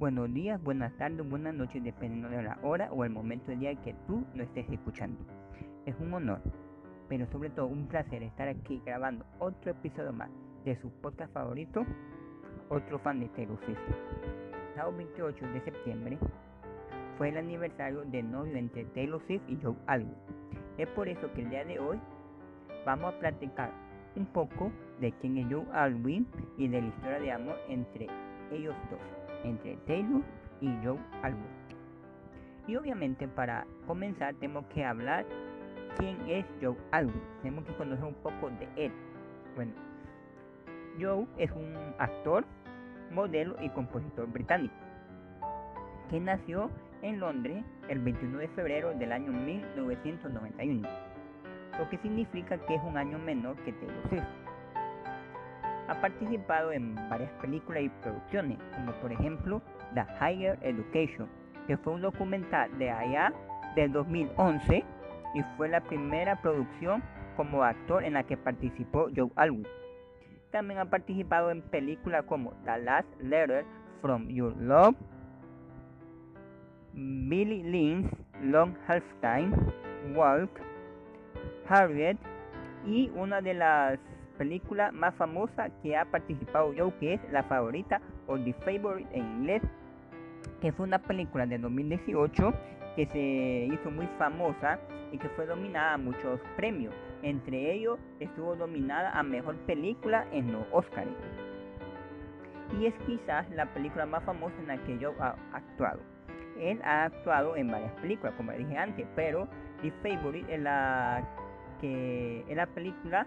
Buenos días, buenas tardes, buenas noches, dependiendo de la hora o el momento del día que tú lo estés escuchando. Es un honor, pero sobre todo un placer estar aquí grabando otro episodio más de su podcast favorito, otro fan de Taylor Swift. El 28 de septiembre fue el aniversario de novio entre Taylor Swift y Joe Alwyn. Es por eso que el día de hoy vamos a platicar un poco de quién es Joe Alwyn y de la historia de amor entre ellos dos, entre Taylor y Joe Alwyn. Y obviamente para comenzar tenemos que hablar quién es Joe Alwyn. Tenemos que conocer un poco de él. Bueno, Joe es un actor, modelo y compositor británico que nació en Londres el 21 de febrero del año 1991, lo que significa que es un año menor que Taylor Swift. Ha participado en varias películas y producciones, como por ejemplo The Higher Education, que fue un documental de allá del 2011 y fue la primera producción como actor en la que participó Joe Alwyn. También ha participado en películas como The Last Letter from Your Love, Billy Lynn's Long Half Time, Walk, Harriet y una de las película más famosa que ha participado yo, que es La Favorita o The Favorite en inglés, que fue una película de 2018 que se hizo muy famosa y que fue dominada a muchos premios. Entre ellos estuvo dominada a Mejor Película en los Oscars. Y es quizás la película más famosa en la que yo ha actuado. Él ha actuado en varias películas, como dije antes, pero The Favorite es la que es la película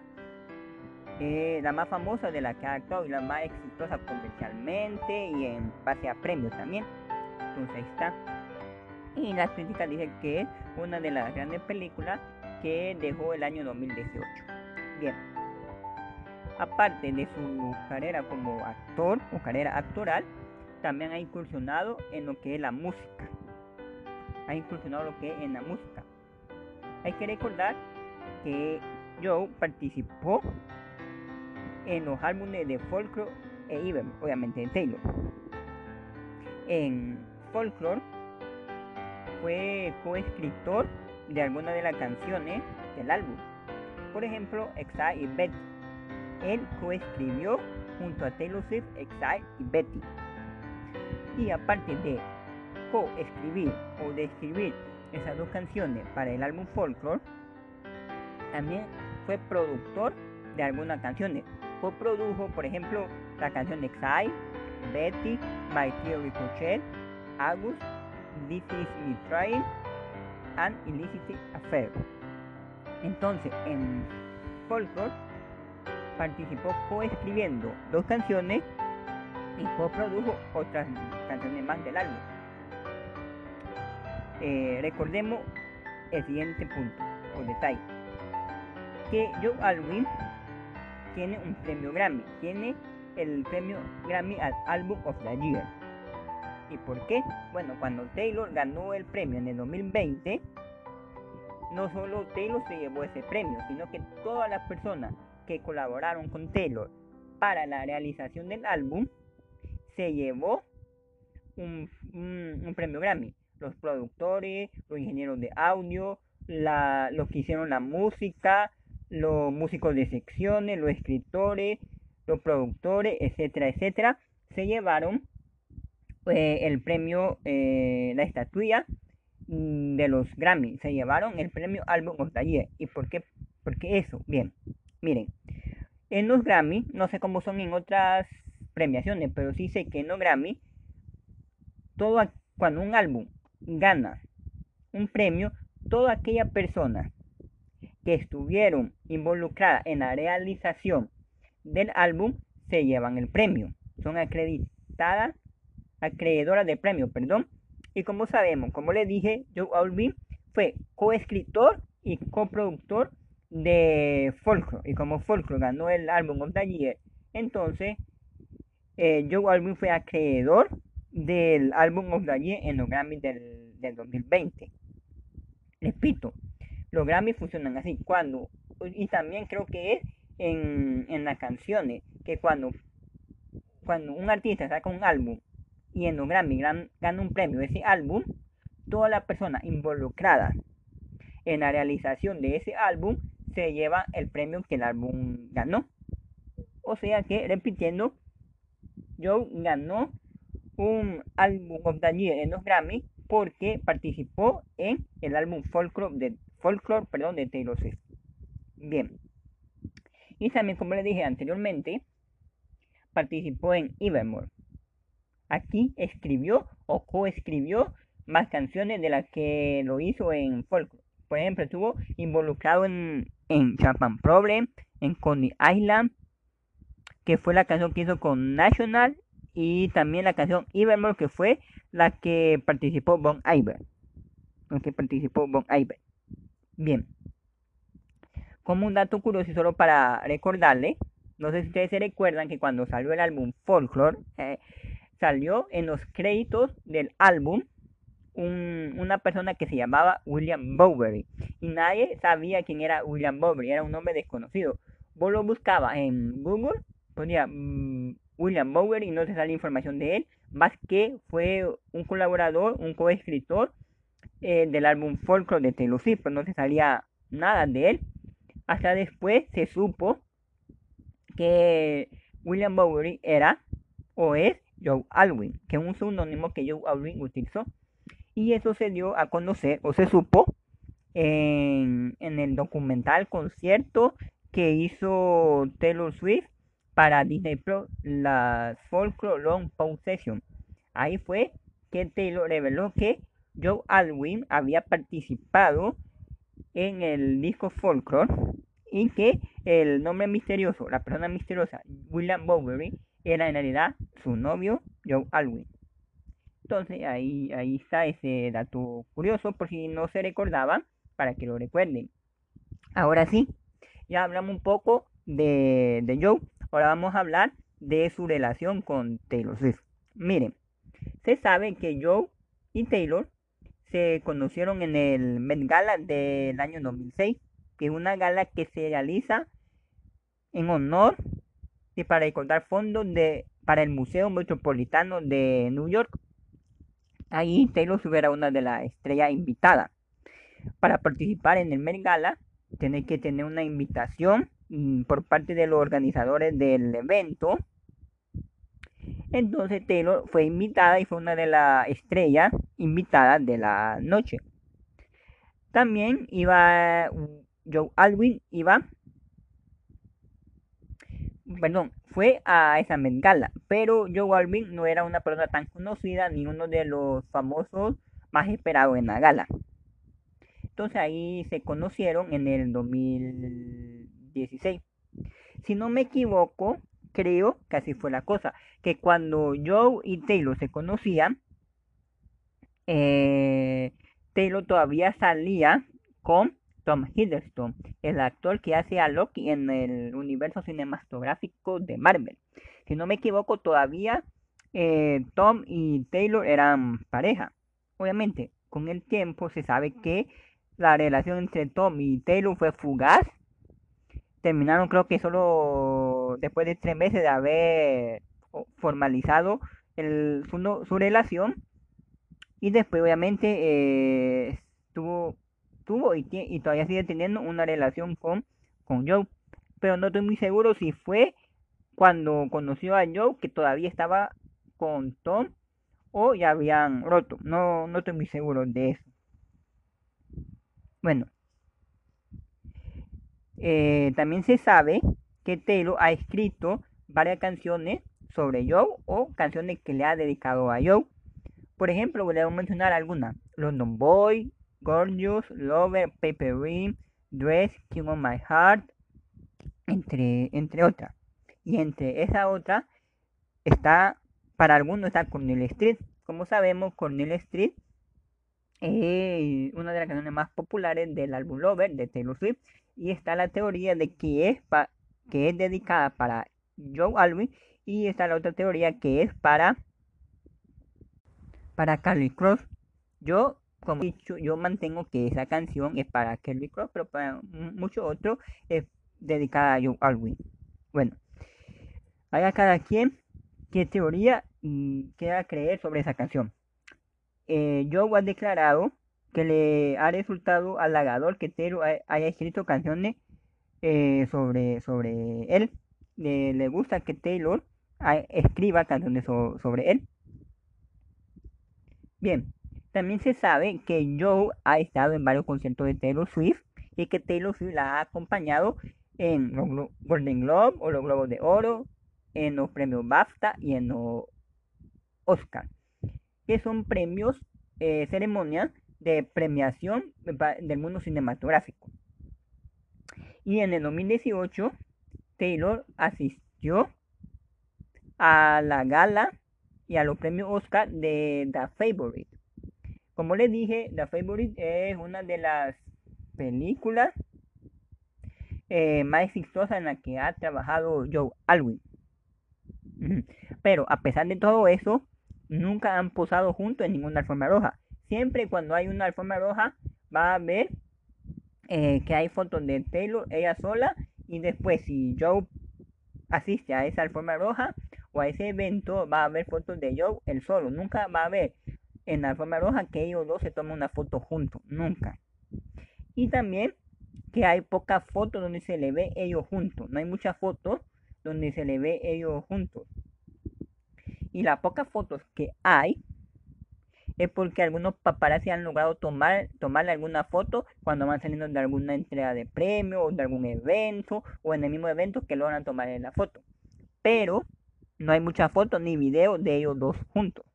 eh, la más famosa de la que ha actuado y la más exitosa comercialmente y en base a premios también. Entonces ahí está. Y las críticas dicen que es una de las grandes películas que dejó el año 2018. Bien. Aparte de su carrera como actor o carrera actoral, también ha incursionado en lo que es la música. Ha incursionado lo que es en la música. Hay que recordar que Joe participó en los álbumes de Folklore e Ibem, obviamente de Taylor. En Folklore fue coescritor de algunas de las canciones del álbum. Por ejemplo, Exile y Betty. Él coescribió junto a Taylor Swift Exile y Betty. Y aparte de coescribir o de esas dos canciones para el álbum Folklore, también fue productor de algunas canciones produjo, por ejemplo, la canción Exile, Betty, My Theory Ricochet, August, This Is Me Trying, and Illicit Affair. Entonces, en Folklore participó coescribiendo dos canciones y coprodujo otras canciones más del álbum. Eh, recordemos el siguiente punto o detalle que Joe Alwyn tiene un premio Grammy, tiene el premio Grammy al Album of the Year. ¿Y por qué? Bueno, cuando Taylor ganó el premio en el 2020, no solo Taylor se llevó ese premio, sino que todas las personas que colaboraron con Taylor para la realización del álbum se llevó un, premio Grammy. Los productores, los ingenieros de audio, los que hicieron la música, los músicos de secciones, los escritores, los productores, etcétera, etcétera, se llevaron eh, el premio, eh, la estatuilla mm, de los Grammy, se llevaron el premio Álbum of the. ¿Y por qué? Porque eso, bien, miren, en los Grammy, no sé cómo son en otras premiaciones, pero sí sé que en los Grammy, todo, cuando un álbum gana un premio, toda aquella persona que estuvieron involucradas en la realización del álbum se llevan el premio. Son acreditadas, acreedoras de premio, perdón. Y como sabemos, como les dije, Joe Alvin fue coescritor y coproductor de Folklore. Y como Folklore ganó el álbum of the Year, entonces eh, Joe Alvin fue acreedor del álbum of the Year en los Grammys del, del 2020. Repito, los Grammy funcionan así. Cuando, y también creo que es en, en las canciones, que cuando, cuando un artista saca un álbum y en los Grammy gana un premio ese álbum, todas las personas involucradas en la realización de ese álbum se lleva el premio que el álbum ganó. O sea que, repitiendo, Joe ganó un álbum of the year en los Grammy porque participó en el álbum Folklore de, Folklore, perdón, de Taylor Swift. Bien. Y también, como le dije anteriormente, participó en Evermore. Aquí escribió o coescribió más canciones de las que lo hizo en Folklore. Por ejemplo, estuvo involucrado en, en Problem, en Coney Island, que fue la canción que hizo con National, y también la canción Evermore, que fue la que participó Bon Iver. La que participó Bon Iver. Bien. Como un dato curioso solo para recordarle, no sé si ustedes se recuerdan que cuando salió el álbum Folklore, eh, salió en los créditos del álbum una persona que se llamaba William Bowery. Y nadie sabía quién era William Bowery, era un nombre desconocido. Vos lo buscabas en Google, ponía mm, William Bowery y no te sale información de él, más que fue un colaborador, un coescritor eh, del álbum Folklore de Taylor Swift, pero no se salía nada de él. Hasta después se supo que William Bowery era o es Joe Alwyn, que es un seudónimo que Joe Alwyn utilizó. Y eso se dio a conocer o se supo en, en el documental concierto que hizo Taylor Swift para Disney Pro, la Folklore Long Pause Session. Ahí fue que Taylor reveló que Joe Alwyn había participado en el disco Folklore y que el nombre misterioso, la persona misteriosa, William Bowery, era en realidad su novio, Joe Alwyn. Entonces ahí, ahí está ese dato curioso por si no se recordaba, para que lo recuerden. Ahora sí, ya hablamos un poco de, de Joe. Ahora vamos a hablar de su relación con Taylor Swift. Miren, se sabe que Joe y Taylor se conocieron en el Met Gala del año 2006, que es una gala que se realiza en honor y para recordar fondos de, para el Museo Metropolitano de New York. Ahí Taylor Swift una de las estrellas invitadas. Para participar en el Met Gala, tiene que tener una invitación mm, por parte de los organizadores del evento. Entonces Taylor fue invitada y fue una de las estrellas invitadas de la noche. También iba Joe Alwyn, iba, perdón, fue a esa Met pero Joe Alwyn no era una persona tan conocida ni uno de los famosos más esperados en la gala. Entonces ahí se conocieron en el 2016. Si no me equivoco, creo que así fue la cosa. Que cuando Joe y Taylor se conocían, eh, Taylor todavía salía con Tom Hiddleston, el actor que hace a Loki en el universo cinematográfico de Marvel. Si no me equivoco, todavía eh, Tom y Taylor eran pareja. Obviamente, con el tiempo se sabe que la relación entre Tom y Taylor fue fugaz. Terminaron creo que solo después de tres meses de haber formalizado el, su, relación. Y después obviamente eh, tuvo, tuvo y, y, todavía sigue teniendo una relación con, con Joe. Pero no estoy muy seguro si fue cuando conoció a Joe que todavía estaba con Tom o ya habían roto. No, no estoy muy seguro de eso. Bueno, eh, también se sabe que Taylor ha escrito varias canciones sobre Joe o canciones que le ha dedicado a Joe. Por ejemplo, voy a mencionar algunas. London Boy, Gorgeous, Lover, Paper Ring, Dress, King of My Heart, entre, entre otras. Y entre esa otra está, para algunos está Cornel Street. Como sabemos, Cornel Street eh, una de las canciones más populares del álbum Lover de Taylor Swift y está la teoría de que es, que es dedicada para Joe Alwyn y está la otra teoría que es para para Carly Cross. Yo, como he dicho, yo mantengo que esa canción es para Carly Cross, pero para muchos otros es dedicada a Joe Alwyn. Bueno, a cada quien qué teoría y queda creer sobre esa canción. Eh, Joe ha declarado que le ha resultado halagador que Taylor haya escrito canciones eh, sobre, sobre él. le gusta que Taylor escriba canciones sobre él. Bien, también se sabe que Joe ha estado en varios conciertos de Taylor Swift y que Taylor Swift la ha acompañado en los Golden Globe o los Globos de Oro, en los premios BAFTA y en los Oscar, que son premios, eh, ceremonias de premiación del mundo cinematográfico. Y en el 2018, Taylor asistió a la gala y a los premios Oscar de The Favorite. Como les dije, The Favorite es una de las películas eh, más exitosas en la que ha trabajado Joe Alwyn. Pero a pesar de todo eso, nunca han posado juntos en ninguna alfombra roja. Siempre cuando hay una alfombra roja va a ver eh, que hay fotos de Taylor, ella sola, y después si Joe asiste a esa alfombra roja o a ese evento, va a haber fotos de Joe el solo. Nunca va a haber en la alfombra roja que ellos dos se tomen una foto juntos. Nunca. Y también que hay pocas fotos donde se le ve ellos juntos. No hay muchas fotos donde se le ve ellos juntos. Y las pocas fotos que hay es porque algunos paparazzi han logrado tomar, tomarle alguna foto cuando van saliendo de alguna entrega de premio o de algún evento o en el mismo evento que logran tomar la foto. Pero no hay muchas fotos ni videos de ellos dos juntos.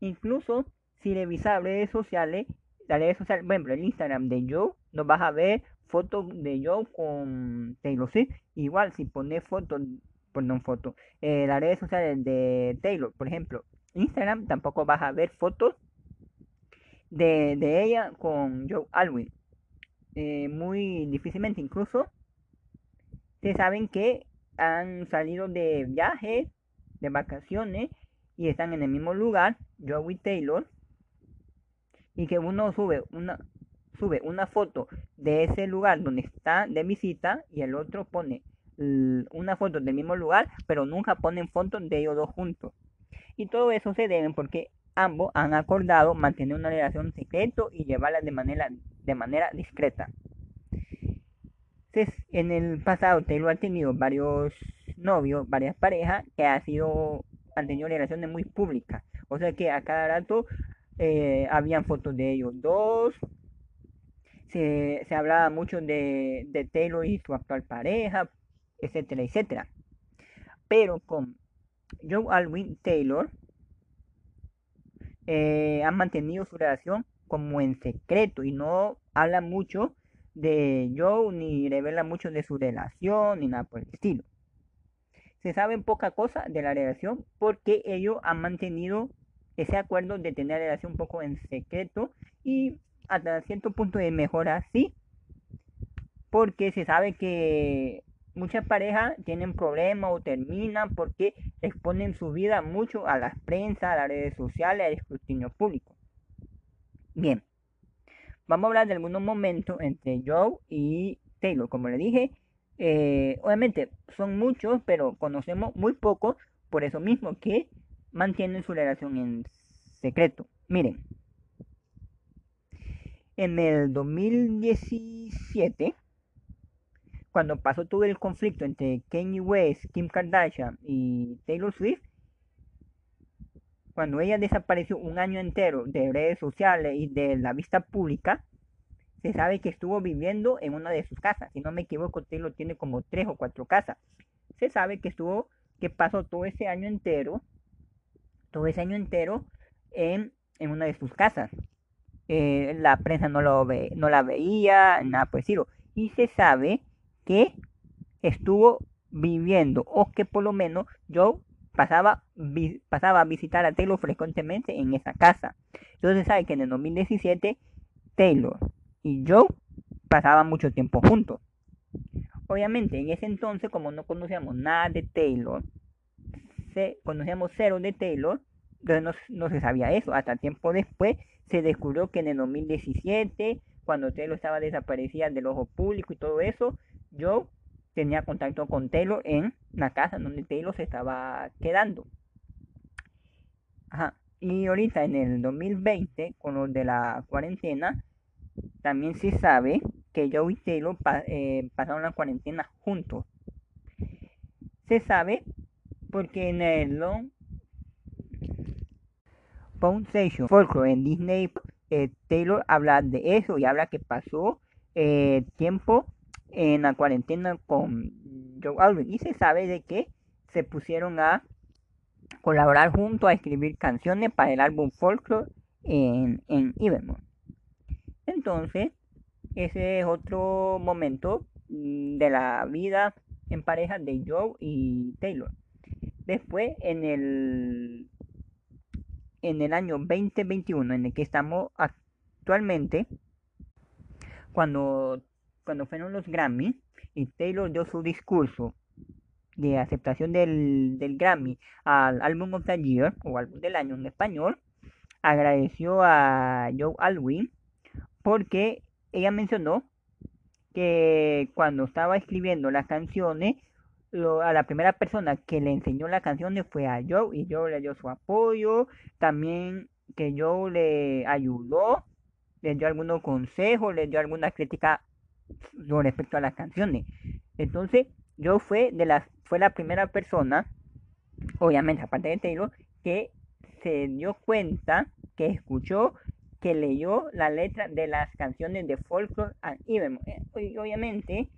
Incluso si revisas redes sociales, las redes sociales, por ejemplo, el Instagram de Joe, no vas a ver fotos de Joe con Taylor Swift. Igual si pones fotos, perdón, fotos, eh, las redes sociales de Taylor, por ejemplo, Instagram, tampoco vas a ver fotos de, ella con Joe Alwyn. Eh, muy difícilmente, incluso se saben que han salido de viajes, de vacaciones y están en el mismo lugar, Joey Taylor, y que uno sube una sube una foto de ese lugar donde está de visita y el otro pone una foto del mismo lugar, pero nunca ponen fotos de ellos dos juntos. Y todo eso se debe porque ambos han acordado mantener una relación secreta y llevarla de manera, de manera discreta. en el pasado Taylor ha tenido varios novios, varias parejas que ha sido, han tenido relaciones muy públicas. O sea que a cada rato eh, habían fotos de ellos dos. Se, se hablaba mucho de, de Taylor y su actual pareja, etcétera, etcétera. Pero con Joe Alwyn Taylor eh, ha mantenido su relación como en secreto y no habla mucho de Joe ni revela mucho de su relación ni nada por el estilo. Se sabe poca cosa de la relación porque ellos han mantenido ese acuerdo de tener la relación un poco en secreto y hasta cierto punto de mejora sí porque se sabe que muchas parejas tienen problemas o terminan porque exponen su vida mucho a las prensa, a las redes sociales, al escrutinio público. Bien, vamos a hablar de algunos momentos entre Joe y Taylor. Como le dije, eh, obviamente son muchos, pero conocemos muy pocos, por eso mismo que mantienen su relación en secreto. Miren, en el 2017 cuando pasó todo el conflicto entre Kanye West, Kim Kardashian y Taylor Swift, cuando ella desapareció un año entero de redes sociales y de la vista pública, se sabe que estuvo viviendo en una de sus casas. Si no me equivoco, Taylor tiene como tres o cuatro casas. Se sabe que estuvo, que pasó todo ese año entero, todo ese año entero en, una de sus casas. Eh, la prensa no, lo ve, no la veía, nada por decirlo. Y se sabe que estuvo viviendo o que por lo menos yo pasaba, pasaba a visitar a Taylor frecuentemente en esa casa. Entonces sabe que en el 2017 Taylor y Joe pasaban mucho tiempo juntos. Obviamente en ese entonces como no conocíamos nada de Taylor, se, conocíamos cero de Taylor, entonces no, no se sabía eso. Hasta tiempo después se descubrió que en el 2017, cuando Taylor estaba desaparecida del ojo público y todo eso, yo tenía contacto con Taylor en la casa donde Taylor se estaba quedando. Ajá. Y ahorita en el 2020, con lo de la cuarentena, también se sabe que Joe y Taylor eh, pasaron la cuarentena juntos. Se sabe porque en el Long Station Folklore en Disney, eh, Taylor habla de eso y habla que pasó eh, tiempo en la cuarentena con Joe Alwyn y se sabe de que se pusieron a colaborar junto a escribir canciones para el álbum Folklore en, en. Entonces, ese es otro momento mm, de la vida en pareja de Joe y Taylor. Después, en el, en el año 2021, en el que estamos actualmente, cuando, cuando fueron los Grammy y Taylor dio su discurso de aceptación del, del Grammy al Album of the Year o Álbum del Año en español, agradeció a Joe Alwyn porque ella mencionó que cuando estaba escribiendo las canciones, a la primera persona que le enseñó las canciones fue a Joe y Joe le dio su apoyo, también que Joe le ayudó, le dio algunos consejos, le dio alguna crítica con respecto a las canciones. Entonces, Joe fue de las fue la primera persona, obviamente aparte de Taylor, que se dio cuenta, que escuchó, que leyó la letra de las canciones de Folklore and. Eh, obviamente,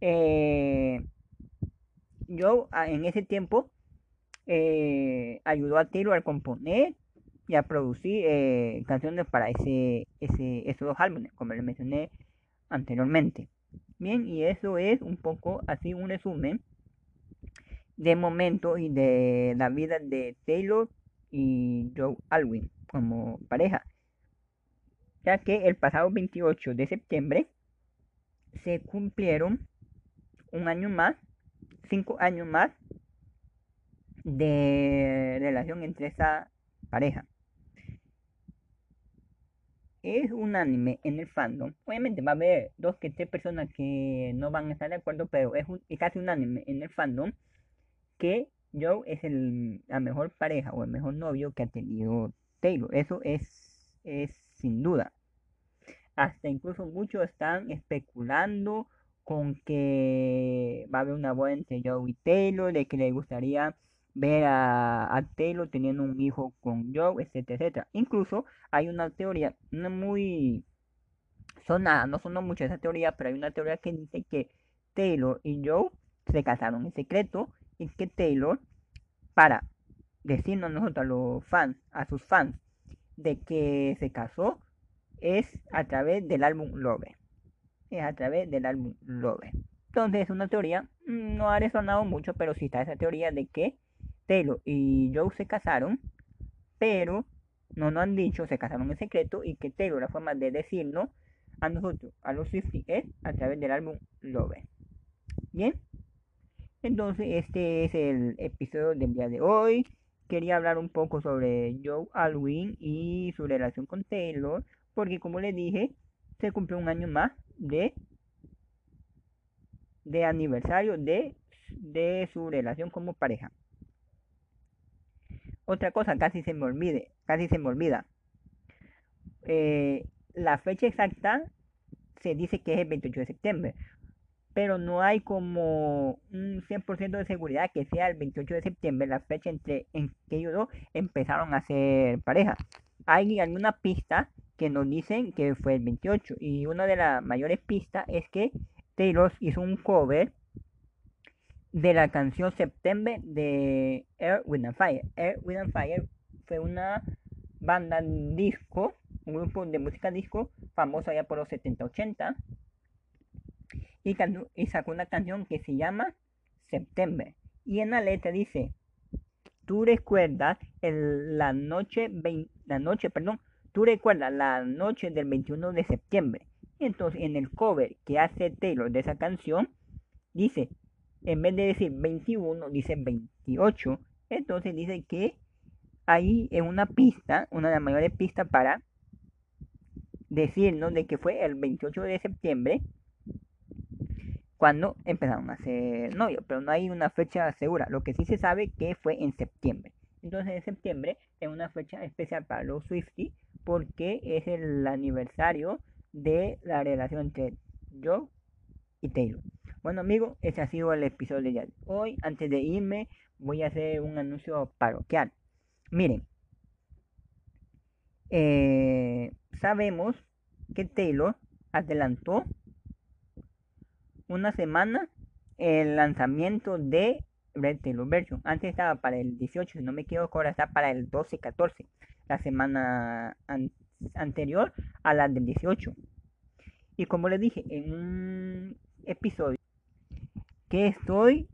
eh, yo ah, en ese tiempo eh, ayudó a Taylor a componer y a producir canciones para ese, esos dos álbumes, como les mencioné anteriormente. Bien, y eso es un poco así un resumen de momento y de la vida de Taylor y Joe Alwyn como pareja, ya que el pasado 28 de septiembre se cumplieron un año más, cinco años más de relación entre esa pareja. Es un anime en el fandom. Obviamente va a haber dos que tres personas que no van a estar de acuerdo, pero es, es casi un anime en el fandom que Joe es el, la mejor pareja o el mejor novio que ha tenido Taylor. Eso es, es sin duda. Hasta incluso muchos están especulando con que va a haber una boda entre Joe y Taylor, de que le gustaría ver a, Taylor teniendo un hijo con Joe, etcétera, etcétera. Incluso hay una teoría, no muy sonada, no sonó mucho esa teoría, pero hay una teoría que dice que Taylor y Joe se casaron en secreto y que Taylor, para decirnos nosotros a los fans, a sus fans, de que se casó, es a través del álbum Love. Es a través del álbum Love. Entonces es una teoría, no ha resonado mucho, pero sí está esa teoría de que Taylor y Joe se casaron, pero no nos han dicho, se casaron en secreto y que Taylor, la forma de decirlo a nosotros, a los Swifties, es a través del álbum Love. Bien, entonces, este es el episodio del día de hoy. Quería hablar un poco sobre Joe Alwyn y su relación con Taylor, porque como les dije, se cumplió un año más de, de aniversario de, de su relación como pareja. Otra cosa, casi se me olvide, casi se me olvida. Eh, la fecha exacta se dice que es el 28 de septiembre, pero no hay como un 100% de seguridad que sea el 28 de septiembre la fecha entre en que ellos dos empezaron a ser pareja. Hay alguna pista que nos dicen que fue el 28 y una de las mayores pistas es que Taylor hizo un cover de la canción September de Air, Wind and Fire. Air, Wind and Fire fue una banda disco, un grupo de música disco famoso allá por los 70-80 y, sacó una canción que se llama September. Y en la letra dice, tú recuerdas la noche, la noche, perdón, tú recuerdas la noche del 21 de septiembre. Entonces en el cover que hace Taylor de esa canción, dice, en vez de decir 21, dice 28. Entonces dice que ahí es una pista, una de las mayores pistas para decirnos de que fue el 28 de septiembre cuando empezaron a ser novios, pero no hay una fecha segura. Lo que sí se sabe que fue en septiembre. Entonces en septiembre es una fecha especial para los Swifties porque es el aniversario de la relación entre Joe y Taylor. Bueno amigos, ese ha sido el episodio de hoy. Antes de irme voy a hacer un anuncio parroquial. Miren, eh, sabemos que Taylor adelantó una semana el lanzamiento de Red Taylor Version. Antes estaba para el 18, si no me equivoco, ahora está para el 12-14, la semana anterior a la del 18. Y como les dije en un episodio, que estoy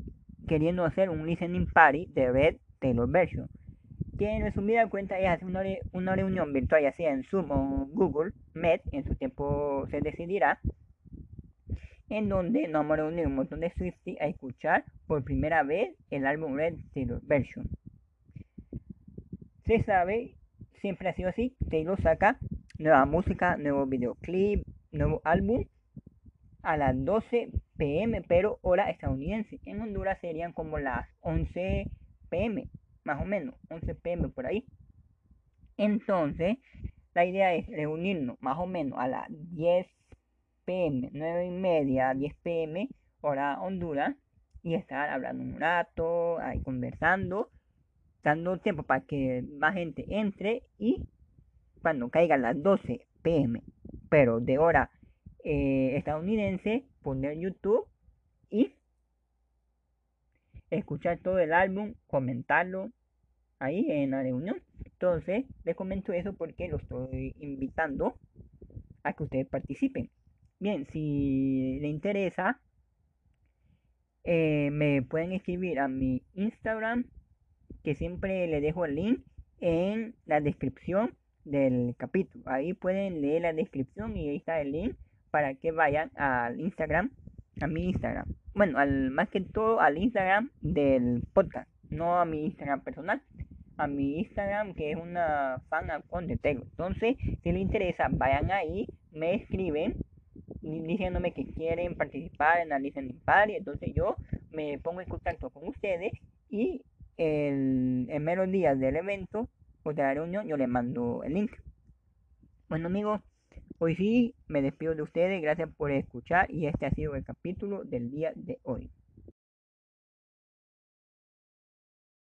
queriendo hacer un listening party de Red Taylor Version. Que en resumida cuenta es hacer una, una reunión virtual, ya sea en Zoom o Google Meet, en su tiempo se decidirá en donde nos vamos a reunir un montón de Swifties a escuchar por primera vez el álbum Red Taylor Version. Se sabe, siempre ha sido así, Taylor saca nueva música, nuevo videoclip, nuevo álbum a las 12 pm, pero hora estadounidense. En Honduras serían como las 11 pm, más o menos, 11 pm por ahí. Entonces, la idea es reunirnos más o menos a las 10 pm, 9 y media, 10 pm, hora Honduras, y estar hablando un rato, ahí conversando, dando tiempo para que más gente entre y cuando caigan las 12 pm, pero de hora eh, estadounidense, poner YouTube y escuchar todo el álbum, comentarlo ahí en la reunión. Entonces, les comento eso porque lo estoy invitando a que ustedes participen. Bien, si le interesa, eh, me pueden escribir a mi Instagram, que siempre le dejo el link en la descripción del capítulo. Ahí pueden leer la descripción y ahí está el link para que vayan al Instagram, a mi Instagram. Bueno, al, más que todo al Instagram del podcast, no a mi Instagram personal, a mi Instagram que es una fan account de Taylor. Entonces, si les interesa, vayan ahí, me escriben diciéndome que quieren participar en la listening party. Entonces yo me pongo en contacto con ustedes y el, en menos días del evento o de la reunión yo les mando el link. Bueno amigos, hoy sí me despido de ustedes. Gracias por escuchar y este ha sido el capítulo del día de hoy.